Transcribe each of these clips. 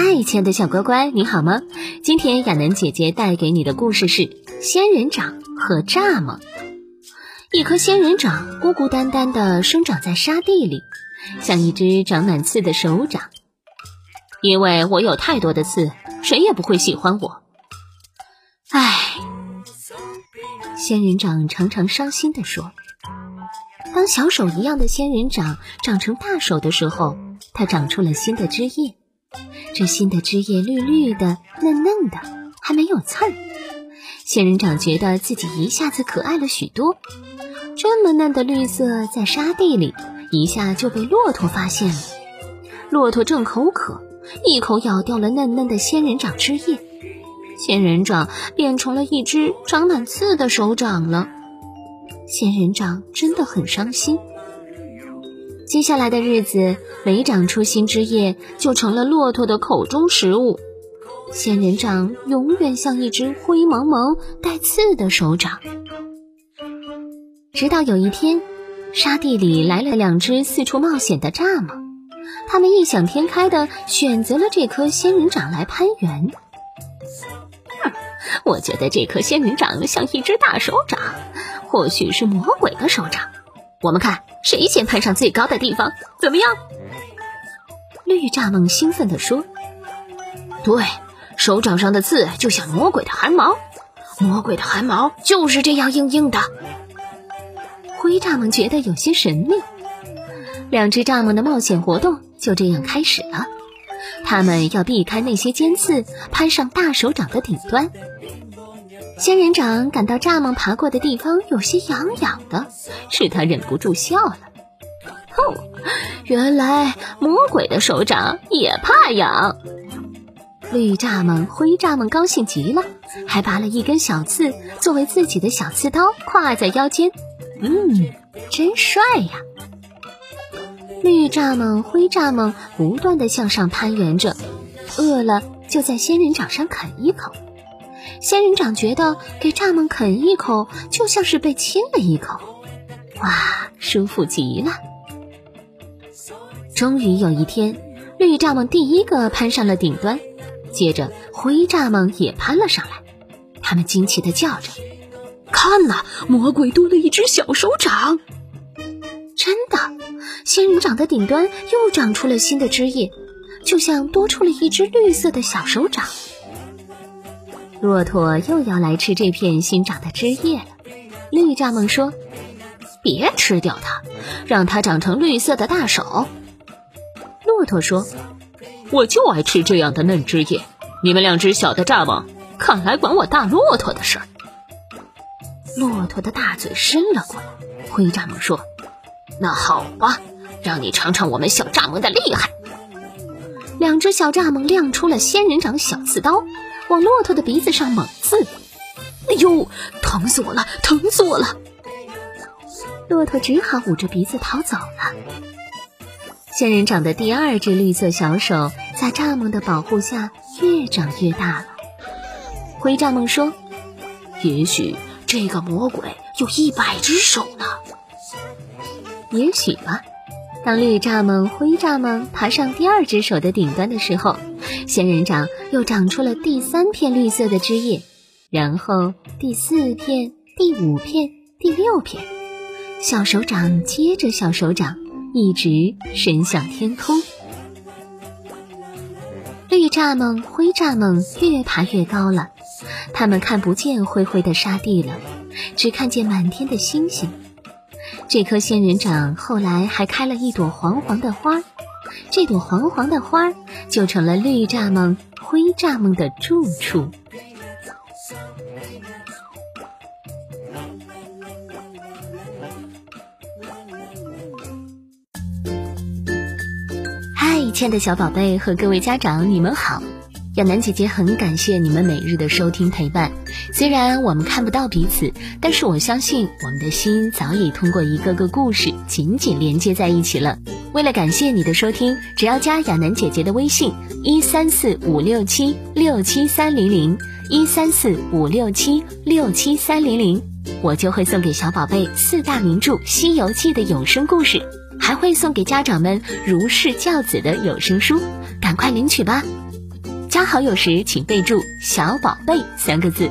嗨，亲爱的小乖乖，你好吗？今天亚楠姐姐带给你的故事是《仙人掌和蚱蜢》。一颗仙人掌孤孤单单的生长在沙地里，像一只长满刺的手掌。因为我有太多的刺，谁也不会喜欢我。唉，仙人掌常常伤心地说。当小手一样的仙人掌长成大手的时候，它长出了新的枝叶。这新的枝叶绿绿的、嫩嫩的，还没有刺儿。仙人掌觉得自己一下子可爱了许多。这么嫩的绿色，在沙地里一下就被骆驼发现了。骆驼正口渴，一口咬掉了嫩嫩的仙人掌枝叶，仙人掌变成了一只长满刺的手掌了。仙人掌真的很伤心。接下来的日子，每长出新枝叶，就成了骆驼的口中食物。仙人掌永远像一只灰蒙蒙、带刺的手掌。直到有一天，沙地里来了两只四处冒险的蚱蜢，它们异想天开地选择了这颗仙人掌来攀援。我觉得这颗仙人掌像一只大手掌，或许是魔鬼的手掌。我们看。谁先攀上最高的地方？怎么样？绿蚱蜢兴奋地说：“对，手掌上的刺就像魔鬼的汗毛，魔鬼的汗毛就是这样硬硬的。”灰蚱蜢觉得有些神秘。两只蚱蜢的冒险活动就这样开始了。他们要避开那些尖刺，攀上大手掌的顶端。仙人掌感到蚱蜢爬过的地方有些痒痒的，使他忍不住笑了。哼，原来魔鬼的手掌也怕痒。绿蚱蜢、灰蚱蜢高兴极了，还拔了一根小刺作为自己的小刺刀，挎在腰间。嗯，真帅呀！绿蚱蜢、灰蚱蜢不断的向上攀援着，饿了就在仙人掌上啃一口。仙人掌觉得给蚱蜢啃一口就像是被亲了一口，哇，舒服极了。终于有一天，绿蚱蜢第一个攀上了顶端，接着灰蚱蜢也攀了上来。他们惊奇地叫着：“看呐，魔鬼多了一只小手掌！”真的，仙人掌的顶端又长出了新的枝叶，就像多出了一只绿色的小手掌。骆驼又要来吃这片新长的枝叶了。绿蚱蜢说：“别吃掉它，让它长成绿色的大手。”骆驼说：“我就爱吃这样的嫩枝叶。你们两只小的蚱蜢，看来管我大骆驼的事儿。”骆驼的大嘴伸了过来。灰蚱蜢说：“那好吧，让你尝尝我们小蚱蜢的厉害。”两只小蚱蜢亮出了仙人掌小刺刀。往骆驼的鼻子上猛刺，哎呦，疼死我了，疼死我了！骆驼只好捂着鼻子逃走了。仙人掌的第二只绿色小手在蚱蜢的保护下越长越大了。灰蚱蜢说：“也许这个魔鬼有一百只手呢。”也许吧。当绿蚱蜢、灰蚱蜢爬上第二只手的顶端的时候。仙人掌又长出了第三片绿色的枝叶，然后第四片、第五片、第六片，小手掌接着小手掌，一直伸向天空。绿蚱蜢、灰蚱蜢越爬越高了，它们看不见灰灰的沙地了，只看见满天的星星。这棵仙人掌后来还开了一朵黄黄的花，这朵黄黄的花就成了绿蚱蜢、灰蚱蜢的住处。嗨，亲爱的小宝贝和各位家长，你们好。亚楠姐姐很感谢你们每日的收听陪伴。虽然我们看不到彼此，但是我相信我们的心早已通过一个个故事紧紧连接在一起了。为了感谢你的收听，只要加亚楠姐姐的微信一三四五六七六七三零零一三四五六七六七三零零，我就会送给小宝贝四大名著《西游记》的有声故事，还会送给家长们如是教子的有声书，赶快领取吧！加好友时，请备注“小宝贝”三个字。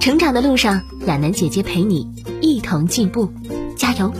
成长的路上，亚楠姐姐陪你一同进步，加油！